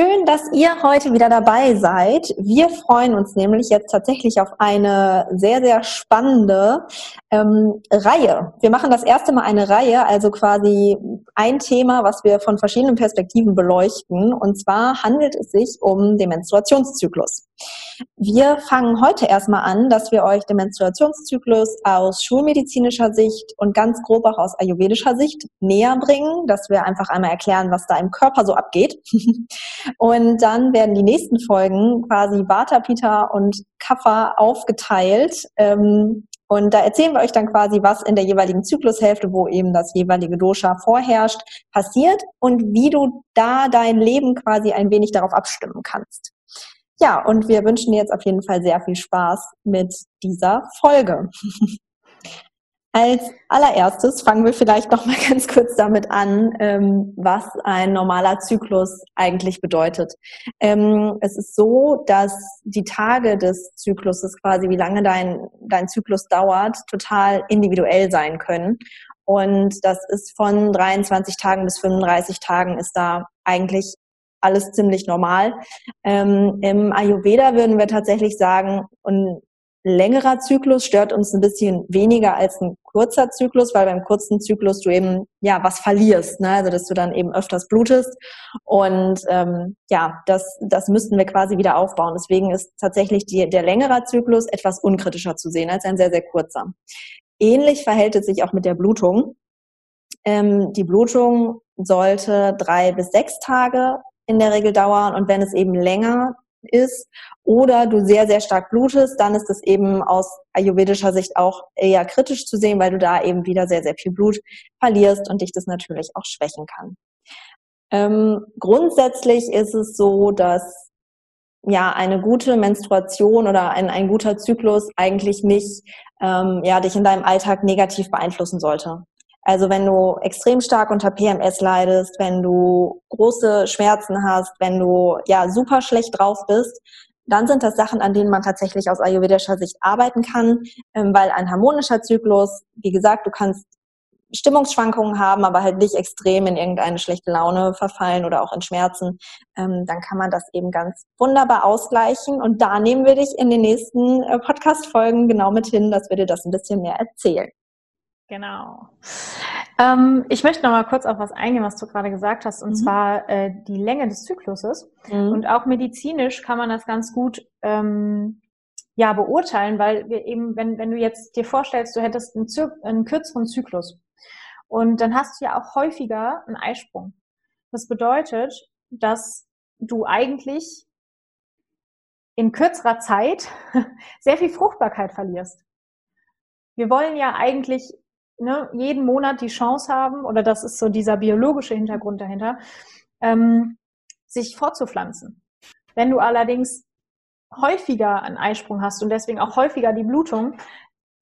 Schön, dass ihr heute wieder dabei seid. Wir freuen uns nämlich jetzt tatsächlich auf eine sehr, sehr spannende ähm, Reihe. Wir machen das erste Mal eine Reihe, also quasi ein Thema, was wir von verschiedenen Perspektiven beleuchten. Und zwar handelt es sich um den Menstruationszyklus. Wir fangen heute erstmal an, dass wir euch den Menstruationszyklus aus schulmedizinischer Sicht und ganz grob auch aus ayurvedischer Sicht näher bringen, dass wir einfach einmal erklären, was da im Körper so abgeht. Und dann werden die nächsten Folgen quasi Vata, Pita und Kapha aufgeteilt. Ähm, und da erzählen wir euch dann quasi, was in der jeweiligen Zyklushälfte, wo eben das jeweilige Dosha vorherrscht, passiert und wie du da dein Leben quasi ein wenig darauf abstimmen kannst. Ja, und wir wünschen dir jetzt auf jeden Fall sehr viel Spaß mit dieser Folge. Als allererstes fangen wir vielleicht noch mal ganz kurz damit an, ähm, was ein normaler Zyklus eigentlich bedeutet. Ähm, es ist so, dass die Tage des Zykluses quasi, wie lange dein, dein Zyklus dauert, total individuell sein können. Und das ist von 23 Tagen bis 35 Tagen ist da eigentlich alles ziemlich normal. Ähm, Im Ayurveda würden wir tatsächlich sagen, und längerer Zyklus stört uns ein bisschen weniger als ein kurzer Zyklus, weil beim kurzen Zyklus du eben ja was verlierst, ne? also dass du dann eben öfters blutest und ähm, ja, das das müssten wir quasi wieder aufbauen. Deswegen ist tatsächlich die, der längere Zyklus etwas unkritischer zu sehen als ein sehr sehr kurzer. Ähnlich verhält es sich auch mit der Blutung. Ähm, die Blutung sollte drei bis sechs Tage in der Regel dauern und wenn es eben länger ist oder du sehr, sehr stark blutest, dann ist es eben aus ayurvedischer Sicht auch eher kritisch zu sehen, weil du da eben wieder sehr, sehr viel Blut verlierst und dich das natürlich auch schwächen kann. Ähm, grundsätzlich ist es so, dass ja eine gute Menstruation oder ein, ein guter Zyklus eigentlich nicht ähm, ja dich in deinem Alltag negativ beeinflussen sollte. Also wenn du extrem stark unter PMS leidest, wenn du große Schmerzen hast, wenn du ja super schlecht drauf bist, dann sind das Sachen, an denen man tatsächlich aus ayurvedischer Sicht arbeiten kann, ähm, weil ein harmonischer Zyklus, wie gesagt, du kannst Stimmungsschwankungen haben, aber halt nicht extrem in irgendeine schlechte Laune verfallen oder auch in Schmerzen, ähm, dann kann man das eben ganz wunderbar ausgleichen. Und da nehmen wir dich in den nächsten äh, Podcast-Folgen genau mit hin, dass wir dir das ein bisschen mehr erzählen. Genau. Ähm, ich möchte noch mal kurz auf was eingehen, was du gerade gesagt hast, und mhm. zwar äh, die Länge des Zykluses. Mhm. Und auch medizinisch kann man das ganz gut ähm, ja beurteilen, weil wir eben, wenn, wenn du jetzt dir vorstellst, du hättest einen, Zy einen kürzeren Zyklus und dann hast du ja auch häufiger einen Eisprung. Das bedeutet, dass du eigentlich in kürzerer Zeit sehr viel Fruchtbarkeit verlierst. Wir wollen ja eigentlich ne, jeden Monat die Chance haben, oder das ist so dieser biologische Hintergrund dahinter, ähm, sich fortzupflanzen. Wenn du allerdings häufiger einen Eisprung hast und deswegen auch häufiger die Blutung,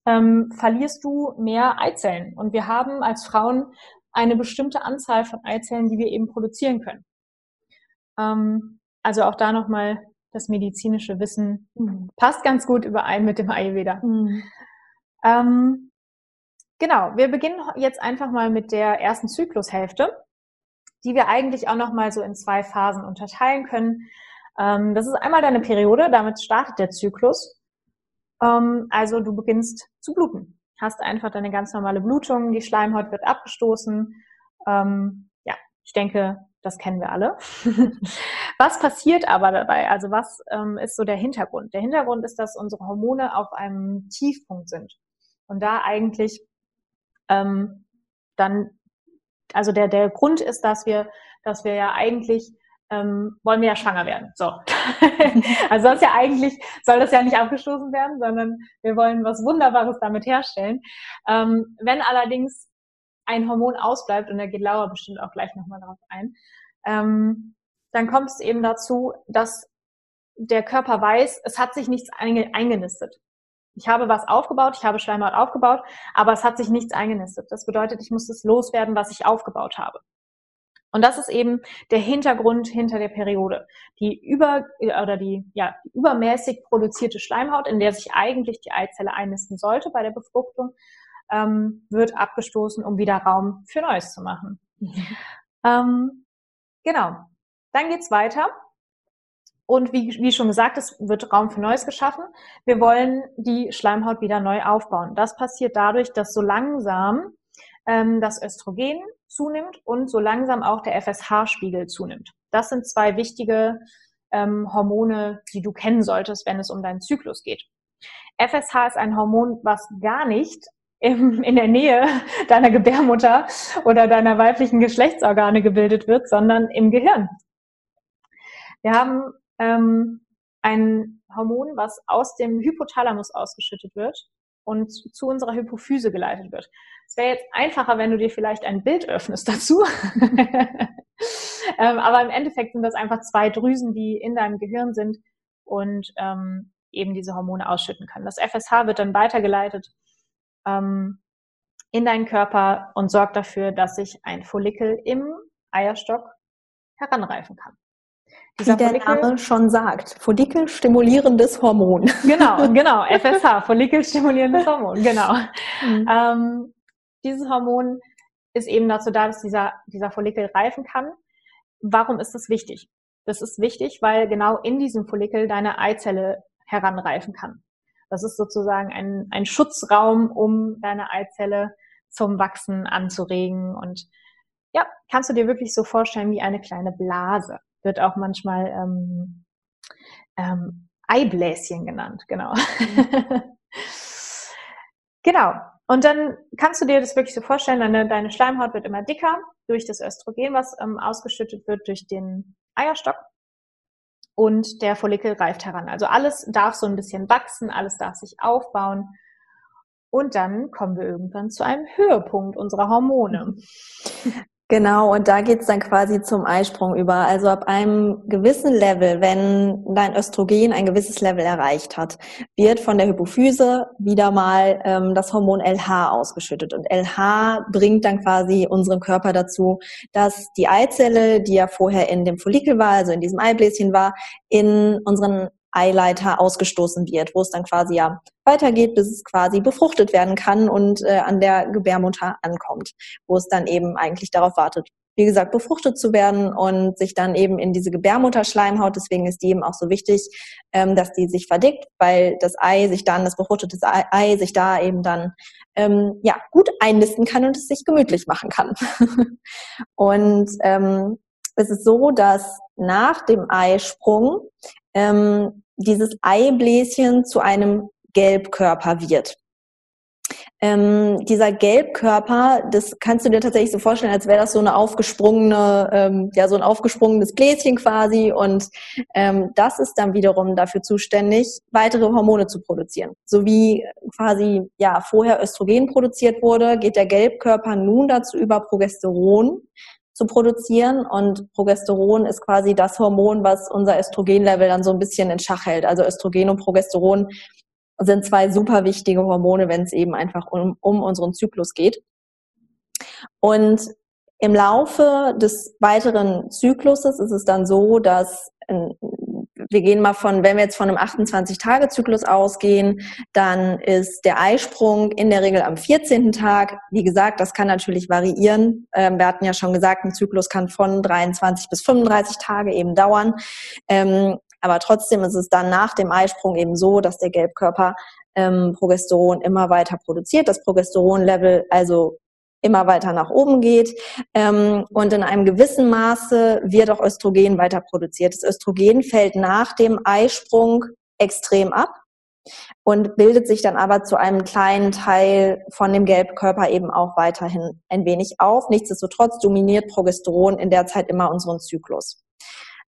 ähm, verlierst du mehr Eizellen. Und wir haben als Frauen eine bestimmte Anzahl von Eizellen, die wir eben produzieren können. Ähm, also auch da nochmal das medizinische Wissen mhm. passt ganz gut überein mit dem Ayurveda. Mhm. Ähm, Genau, wir beginnen jetzt einfach mal mit der ersten Zyklushälfte, die wir eigentlich auch noch mal so in zwei Phasen unterteilen können. Ähm, das ist einmal deine Periode, damit startet der Zyklus. Ähm, also du beginnst zu bluten, hast einfach deine ganz normale Blutung, die Schleimhaut wird abgestoßen. Ähm, ja, ich denke, das kennen wir alle. was passiert aber dabei? Also was ist so der Hintergrund? Der Hintergrund ist, dass unsere Hormone auf einem Tiefpunkt sind und da eigentlich ähm, dann, also der, der Grund ist, dass wir, dass wir ja eigentlich ähm, wollen wir ja schwanger werden. So. also das ja eigentlich, soll das ja nicht abgestoßen werden, sondern wir wollen was Wunderbares damit herstellen. Ähm, wenn allerdings ein Hormon ausbleibt, und da geht Laura bestimmt auch gleich nochmal drauf ein, ähm, dann kommt es eben dazu, dass der Körper weiß, es hat sich nichts eingenistet. Ich habe was aufgebaut, ich habe Schleimhaut aufgebaut, aber es hat sich nichts eingenistet. Das bedeutet, ich muss es loswerden, was ich aufgebaut habe. Und das ist eben der Hintergrund hinter der Periode. Die über oder die ja die übermäßig produzierte Schleimhaut, in der sich eigentlich die Eizelle einnisten sollte bei der Befruchtung, ähm, wird abgestoßen, um wieder Raum für Neues zu machen. Mhm. Ähm, genau. Dann geht's weiter. Und wie, wie schon gesagt, es wird Raum für Neues geschaffen. Wir wollen die Schleimhaut wieder neu aufbauen. Das passiert dadurch, dass so langsam ähm, das Östrogen zunimmt und so langsam auch der FSH-Spiegel zunimmt. Das sind zwei wichtige ähm, Hormone, die du kennen solltest, wenn es um deinen Zyklus geht. FSH ist ein Hormon, was gar nicht im, in der Nähe deiner Gebärmutter oder deiner weiblichen Geschlechtsorgane gebildet wird, sondern im Gehirn. Wir haben ähm, ein Hormon, was aus dem Hypothalamus ausgeschüttet wird und zu unserer Hypophyse geleitet wird. Es wäre jetzt einfacher, wenn du dir vielleicht ein Bild öffnest dazu. ähm, aber im Endeffekt sind das einfach zwei Drüsen, die in deinem Gehirn sind und ähm, eben diese Hormone ausschütten können. Das FSH wird dann weitergeleitet ähm, in deinen Körper und sorgt dafür, dass sich ein Follikel im Eierstock heranreifen kann. Dieser Wie der Follikel, Name schon sagt, Follikelstimulierendes Hormon. Genau, genau, FSH, Follikelstimulierendes Hormon, genau. Mhm. Ähm, dieses Hormon ist eben dazu da, dass dieser, dieser Follikel reifen kann. Warum ist das wichtig? Das ist wichtig, weil genau in diesem Follikel deine Eizelle heranreifen kann. Das ist sozusagen ein, ein Schutzraum, um deine Eizelle zum Wachsen anzuregen. Und ja, kannst du dir wirklich so vorstellen wie eine kleine Blase wird auch manchmal ähm, ähm, Eibläschen genannt, genau. Mhm. genau. Und dann kannst du dir das wirklich so vorstellen, deine, deine Schleimhaut wird immer dicker durch das Östrogen, was ähm, ausgeschüttet wird durch den Eierstock. Und der Follikel reift heran. Also alles darf so ein bisschen wachsen, alles darf sich aufbauen. Und dann kommen wir irgendwann zu einem Höhepunkt unserer Hormone. Genau, und da geht's dann quasi zum Eisprung über. Also ab einem gewissen Level, wenn dein Östrogen ein gewisses Level erreicht hat, wird von der Hypophyse wieder mal ähm, das Hormon LH ausgeschüttet. Und LH bringt dann quasi unseren Körper dazu, dass die Eizelle, die ja vorher in dem Follikel war, also in diesem Eibläschen war, in unseren Eileiter ausgestoßen wird, wo es dann quasi ja weitergeht, bis es quasi befruchtet werden kann und äh, an der Gebärmutter ankommt, wo es dann eben eigentlich darauf wartet, wie gesagt, befruchtet zu werden und sich dann eben in diese Gebärmutterschleimhaut, deswegen ist die eben auch so wichtig, ähm, dass die sich verdickt, weil das Ei sich dann, das befruchtete Ei, Ei sich da eben dann ähm, ja gut einnisten kann und es sich gemütlich machen kann. und ähm, es ist so, dass nach dem Eisprung ähm, dieses Eibläschen zu einem Gelbkörper wird. Ähm, dieser Gelbkörper, das kannst du dir tatsächlich so vorstellen, als wäre das so eine aufgesprungene, ähm, ja, so ein aufgesprungenes Bläschen quasi. Und ähm, das ist dann wiederum dafür zuständig, weitere Hormone zu produzieren. So wie quasi ja vorher Östrogen produziert wurde, geht der Gelbkörper nun dazu über, Progesteron zu produzieren. Und Progesteron ist quasi das Hormon, was unser Östrogenlevel dann so ein bisschen in Schach hält. Also Östrogen und Progesteron sind zwei super wichtige Hormone, wenn es eben einfach um, um unseren Zyklus geht. Und im Laufe des weiteren Zykluses ist es dann so, dass wir gehen mal von, wenn wir jetzt von einem 28-Tage-Zyklus ausgehen, dann ist der Eisprung in der Regel am 14. Tag. Wie gesagt, das kann natürlich variieren. Ähm, wir hatten ja schon gesagt, ein Zyklus kann von 23 bis 35 Tage eben dauern. Ähm, aber trotzdem ist es dann nach dem Eisprung eben so, dass der Gelbkörper ähm, Progesteron immer weiter produziert. Das Progesteronlevel also immer weiter nach oben geht. Ähm, und in einem gewissen Maße wird auch Östrogen weiter produziert. Das Östrogen fällt nach dem Eisprung extrem ab und bildet sich dann aber zu einem kleinen Teil von dem Gelbkörper eben auch weiterhin ein wenig auf. Nichtsdestotrotz dominiert Progesteron in der Zeit immer unseren Zyklus.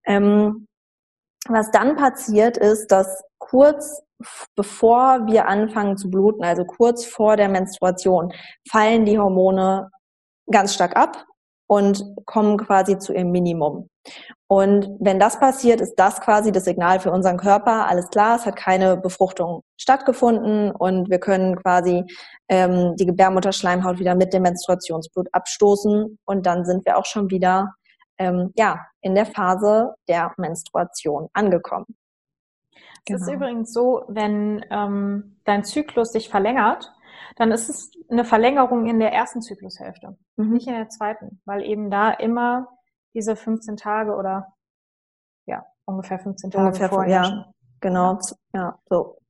Ähm, was dann passiert ist, dass kurz bevor wir anfangen zu bluten, also kurz vor der Menstruation, fallen die Hormone ganz stark ab und kommen quasi zu ihrem Minimum. Und wenn das passiert, ist das quasi das Signal für unseren Körper, alles klar, es hat keine Befruchtung stattgefunden und wir können quasi ähm, die Gebärmutterschleimhaut wieder mit dem Menstruationsblut abstoßen und dann sind wir auch schon wieder ähm, ja, in der Phase der Menstruation angekommen. Genau. Es ist übrigens so, wenn ähm, dein Zyklus sich verlängert, dann ist es eine Verlängerung in der ersten Zyklushälfte, mhm. nicht in der zweiten, weil eben da immer diese 15 Tage oder ja, ungefähr 15 Tage ungefähr, vorher. Ja, genau, ja, so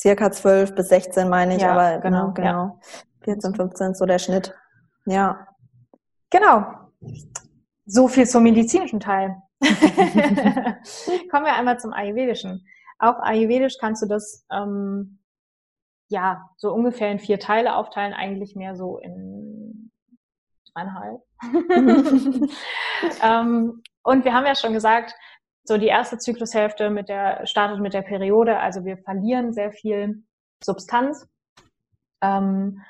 circa 12 bis 16 meine ich, ja, aber genau, genau. Ja. 14, 15 so der Schnitt. Ja. Genau. So viel zum medizinischen Teil. Kommen wir einmal zum Ayurvedischen. Auch Ayurvedisch kannst du das ähm, ja so ungefähr in vier Teile aufteilen, eigentlich mehr so in dreieinhalb. ähm, und wir haben ja schon gesagt, so die erste Zyklushälfte mit der startet mit der Periode, also wir verlieren sehr viel Substanz. Ähm,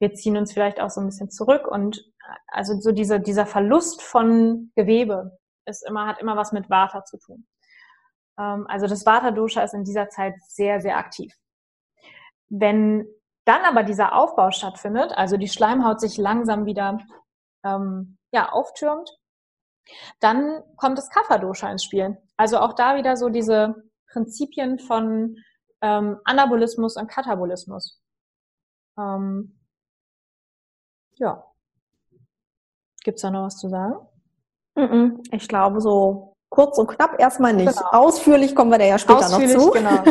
wir ziehen uns vielleicht auch so ein bisschen zurück und also so dieser, dieser Verlust von Gewebe ist immer, hat immer was mit Vata zu tun. Ähm, also das Vata-Dosha ist in dieser Zeit sehr, sehr aktiv. Wenn dann aber dieser Aufbau stattfindet, also die Schleimhaut sich langsam wieder ähm, ja, auftürmt, dann kommt das Kapha-Dosha ins Spiel. Also auch da wieder so diese Prinzipien von ähm, Anabolismus und Katabolismus. Ähm, ja. Gibt's da noch was zu sagen? Ich glaube, so kurz und knapp erstmal nicht. Genau. Ausführlich kommen wir da ja später Ausführlich, noch zu. Genau.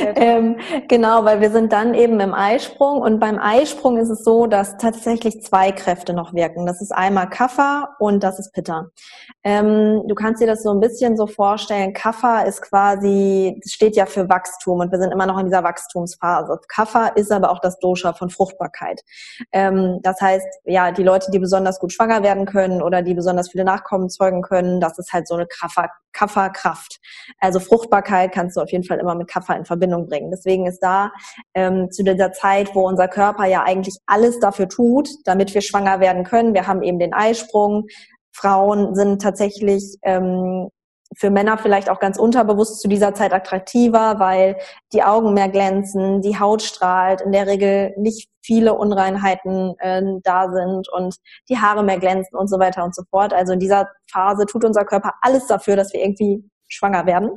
ähm, genau, weil wir sind dann eben im Eisprung und beim Eisprung ist es so, dass tatsächlich zwei Kräfte noch wirken. Das ist einmal Kaffer und das ist Pitta. Ähm, du kannst dir das so ein bisschen so vorstellen. Kaffer ist quasi, steht ja für Wachstum und wir sind immer noch in dieser Wachstumsphase. Kaffer ist aber auch das Dosha von Fruchtbarkeit. Ähm, das heißt, ja, die Leute, die besonders gut schwanger werden können oder die besonders viele Nachkommen zeugen können, das ist halt so eine Kraft Kafferkraft. Also Fruchtbarkeit kannst du auf jeden Fall immer mit Kaffer in Verbindung bringen. Deswegen ist da ähm, zu dieser Zeit, wo unser Körper ja eigentlich alles dafür tut, damit wir schwanger werden können. Wir haben eben den Eisprung. Frauen sind tatsächlich ähm, für Männer vielleicht auch ganz unterbewusst zu dieser Zeit attraktiver, weil die Augen mehr glänzen, die Haut strahlt, in der Regel nicht viele Unreinheiten äh, da sind und die Haare mehr glänzen und so weiter und so fort. Also in dieser Phase tut unser Körper alles dafür, dass wir irgendwie schwanger werden.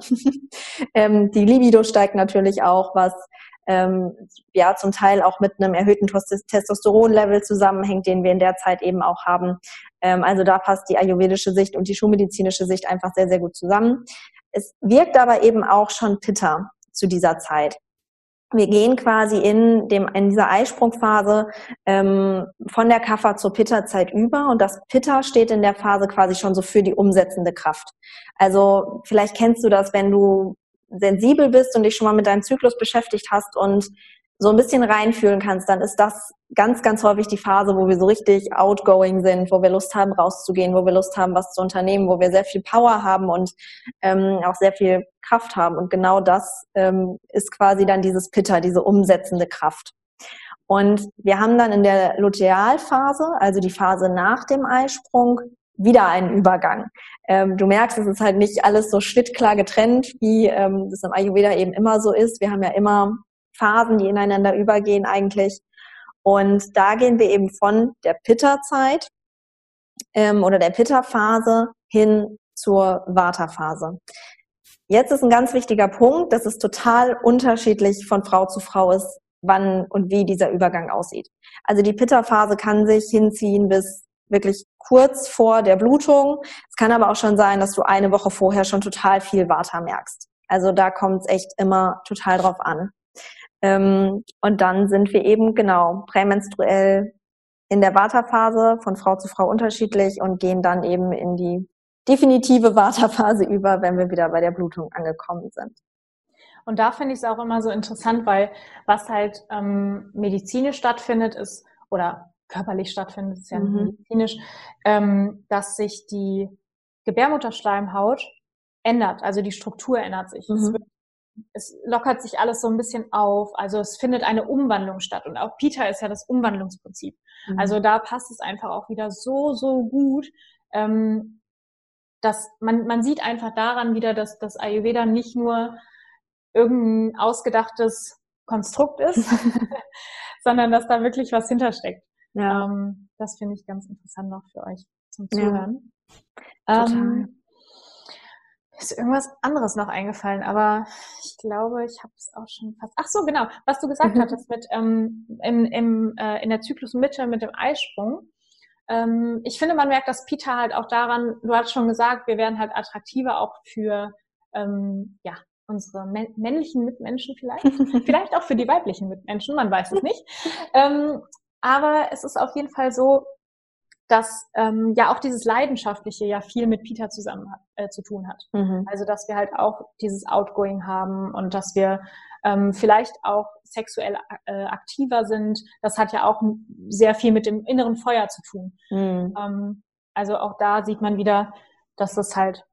ähm, die Libido steigt natürlich auch, was ähm, ja zum Teil auch mit einem erhöhten Testosteronlevel zusammenhängt, den wir in der Zeit eben auch haben. Ähm, also da passt die ayurvedische Sicht und die schulmedizinische Sicht einfach sehr, sehr gut zusammen. Es wirkt aber eben auch schon Pitta zu dieser Zeit. Wir gehen quasi in, dem, in dieser Eisprungphase ähm, von der Kaffer zur Pitta-Zeit über und das Pitta steht in der Phase quasi schon so für die umsetzende Kraft. Also vielleicht kennst du das, wenn du sensibel bist und dich schon mal mit deinem Zyklus beschäftigt hast und so ein bisschen reinfühlen kannst, dann ist das ganz, ganz häufig die Phase, wo wir so richtig outgoing sind, wo wir Lust haben, rauszugehen, wo wir Lust haben, was zu unternehmen, wo wir sehr viel Power haben und ähm, auch sehr viel Kraft haben. Und genau das ähm, ist quasi dann dieses Pitta, diese umsetzende Kraft. Und wir haben dann in der Lutealphase, also die Phase nach dem Eisprung, wieder einen Übergang. Ähm, du merkst, es ist halt nicht alles so schnittklar getrennt, wie ähm, das im Ayurveda eben immer so ist. Wir haben ja immer Phasen, die ineinander übergehen eigentlich. Und da gehen wir eben von der Pitta-Zeit ähm, oder der Pitta-Phase hin zur Vata-Phase. Jetzt ist ein ganz wichtiger Punkt, dass es total unterschiedlich von Frau zu Frau ist, wann und wie dieser Übergang aussieht. Also die Pitta-Phase kann sich hinziehen bis wirklich kurz vor der Blutung. Es kann aber auch schon sein, dass du eine Woche vorher schon total viel Vata merkst. Also da kommt es echt immer total drauf an. Ähm, und dann sind wir eben genau prämenstruell in der Vata-Phase von Frau zu Frau unterschiedlich und gehen dann eben in die definitive Vata-Phase über, wenn wir wieder bei der Blutung angekommen sind. Und da finde ich es auch immer so interessant, weil was halt ähm, medizinisch stattfindet, ist, oder körperlich stattfindet, ist ja mhm. medizinisch, ähm, dass sich die Gebärmutterschleimhaut ändert, also die Struktur ändert sich. Mhm. Es wird es lockert sich alles so ein bisschen auf. Also es findet eine Umwandlung statt. Und auch Peter ist ja das Umwandlungsprinzip. Mhm. Also da passt es einfach auch wieder so, so gut. Ähm, dass man, man sieht einfach daran wieder, dass das Ayurveda nicht nur irgendein ausgedachtes Konstrukt ist, sondern dass da wirklich was hintersteckt. Ja. Ähm, das finde ich ganz interessant noch für euch zum Zuhören. Ja. Ähm, ist irgendwas anderes noch eingefallen, aber ich glaube, ich habe es auch schon fast. Ach so, genau, was du gesagt mhm. hattest mit ähm, im, im, äh, in der Zyklusmitte mit dem Eisprung. Ähm, ich finde, man merkt das Pita halt auch daran, du hast schon gesagt, wir werden halt attraktiver auch für ähm, ja, unsere männlichen Mitmenschen vielleicht, vielleicht auch für die weiblichen Mitmenschen, man weiß es nicht. Ähm, aber es ist auf jeden Fall so, dass ähm, ja auch dieses Leidenschaftliche ja viel mit Peter zusammen äh, zu tun hat. Mhm. Also dass wir halt auch dieses Outgoing haben und dass wir ähm, vielleicht auch sexuell äh, aktiver sind. Das hat ja auch sehr viel mit dem inneren Feuer zu tun. Mhm. Ähm, also auch da sieht man wieder, dass das halt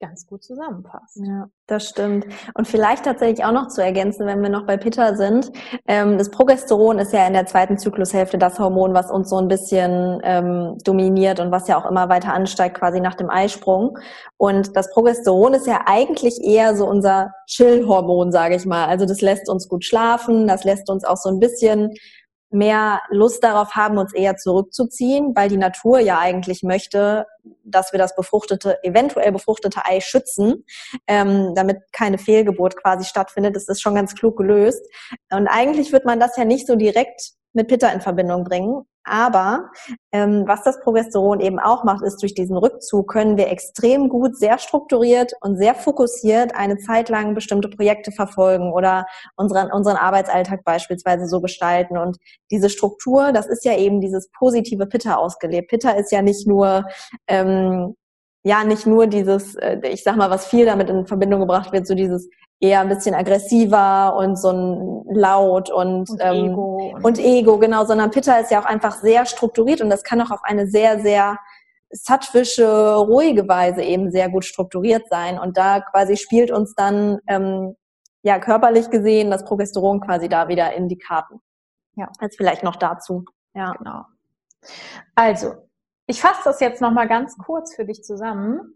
ganz gut zusammenpasst. Ja, das stimmt. Und vielleicht tatsächlich auch noch zu ergänzen, wenn wir noch bei Peter sind, ähm, das Progesteron ist ja in der zweiten Zyklushälfte das Hormon, was uns so ein bisschen ähm, dominiert und was ja auch immer weiter ansteigt, quasi nach dem Eisprung. Und das Progesteron ist ja eigentlich eher so unser Chill-Hormon, sage ich mal. Also das lässt uns gut schlafen, das lässt uns auch so ein bisschen mehr Lust darauf haben, uns eher zurückzuziehen, weil die Natur ja eigentlich möchte, dass wir das befruchtete, eventuell befruchtete Ei schützen, ähm, damit keine Fehlgeburt quasi stattfindet. Das ist schon ganz klug gelöst. Und eigentlich wird man das ja nicht so direkt mit Pitta in Verbindung bringen. Aber ähm, was das Progesteron eben auch macht, ist, durch diesen Rückzug können wir extrem gut, sehr strukturiert und sehr fokussiert eine Zeit lang bestimmte Projekte verfolgen oder unseren, unseren Arbeitsalltag beispielsweise so gestalten. Und diese Struktur, das ist ja eben dieses positive Pitta ausgelebt. Pitta ist ja nicht nur ähm, ja nicht nur dieses, äh, ich sag mal, was viel damit in Verbindung gebracht wird, so dieses eher ein bisschen aggressiver und so ein laut und, und, ähm, Ego. und Ego, genau, sondern Pitta ist ja auch einfach sehr strukturiert und das kann auch auf eine sehr, sehr sattwische, ruhige Weise eben sehr gut strukturiert sein. Und da quasi spielt uns dann ähm, ja körperlich gesehen das Progesteron quasi da wieder in die Karten. Ja. Jetzt vielleicht noch dazu. Ja. Genau. Also, ich fasse das jetzt nochmal ganz kurz für dich zusammen.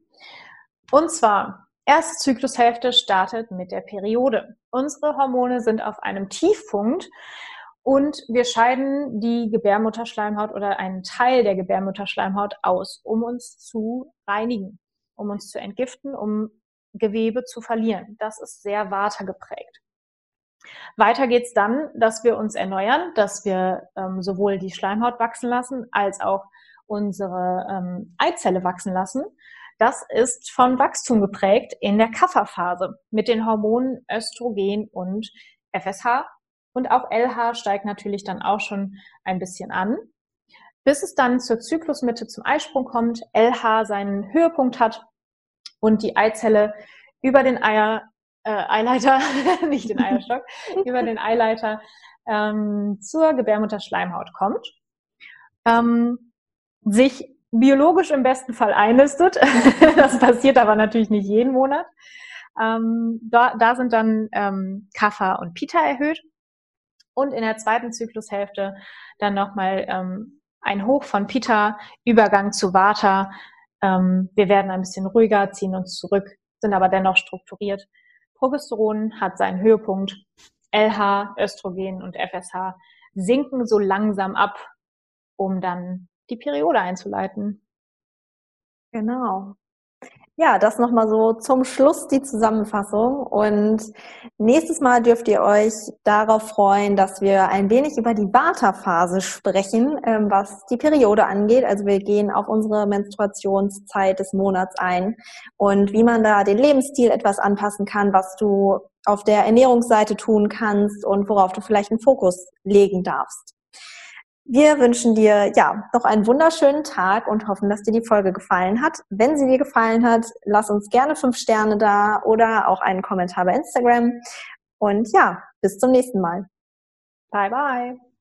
Und zwar, Erste Zyklushälfte startet mit der Periode. Unsere Hormone sind auf einem Tiefpunkt und wir scheiden die Gebärmutterschleimhaut oder einen Teil der Gebärmutterschleimhaut aus, um uns zu reinigen, um uns zu entgiften, um Gewebe zu verlieren. Das ist sehr Vata geprägt. Weiter geht's dann, dass wir uns erneuern, dass wir ähm, sowohl die Schleimhaut wachsen lassen als auch unsere ähm, Eizelle wachsen lassen. Das ist von Wachstum geprägt in der Kafferphase mit den Hormonen Östrogen und FSH. Und auch LH steigt natürlich dann auch schon ein bisschen an. Bis es dann zur Zyklusmitte zum Eisprung kommt, LH seinen Höhepunkt hat und die Eizelle über den Eier, äh, Eileiter, nicht den Eierstock, über den Eileiter ähm, zur Gebärmutterschleimhaut kommt, ähm, sich biologisch im besten Fall einlistet. das passiert aber natürlich nicht jeden Monat. Ähm, da, da sind dann ähm, Kapha und Pita erhöht. Und in der zweiten Zyklushälfte dann nochmal ähm, ein Hoch von Pita, Übergang zu Vata. Ähm, wir werden ein bisschen ruhiger, ziehen uns zurück, sind aber dennoch strukturiert. Progesteron hat seinen Höhepunkt. LH, Östrogen und FSH sinken so langsam ab, um dann die Periode einzuleiten. Genau. Ja, das nochmal so zum Schluss die Zusammenfassung. Und nächstes Mal dürft ihr euch darauf freuen, dass wir ein wenig über die Vata-Phase sprechen, ähm, was die Periode angeht. Also wir gehen auf unsere Menstruationszeit des Monats ein und wie man da den Lebensstil etwas anpassen kann, was du auf der Ernährungsseite tun kannst und worauf du vielleicht einen Fokus legen darfst. Wir wünschen dir ja noch einen wunderschönen Tag und hoffen, dass dir die Folge gefallen hat. Wenn sie dir gefallen hat, lass uns gerne fünf Sterne da oder auch einen Kommentar bei Instagram. Und ja, bis zum nächsten Mal. Bye bye.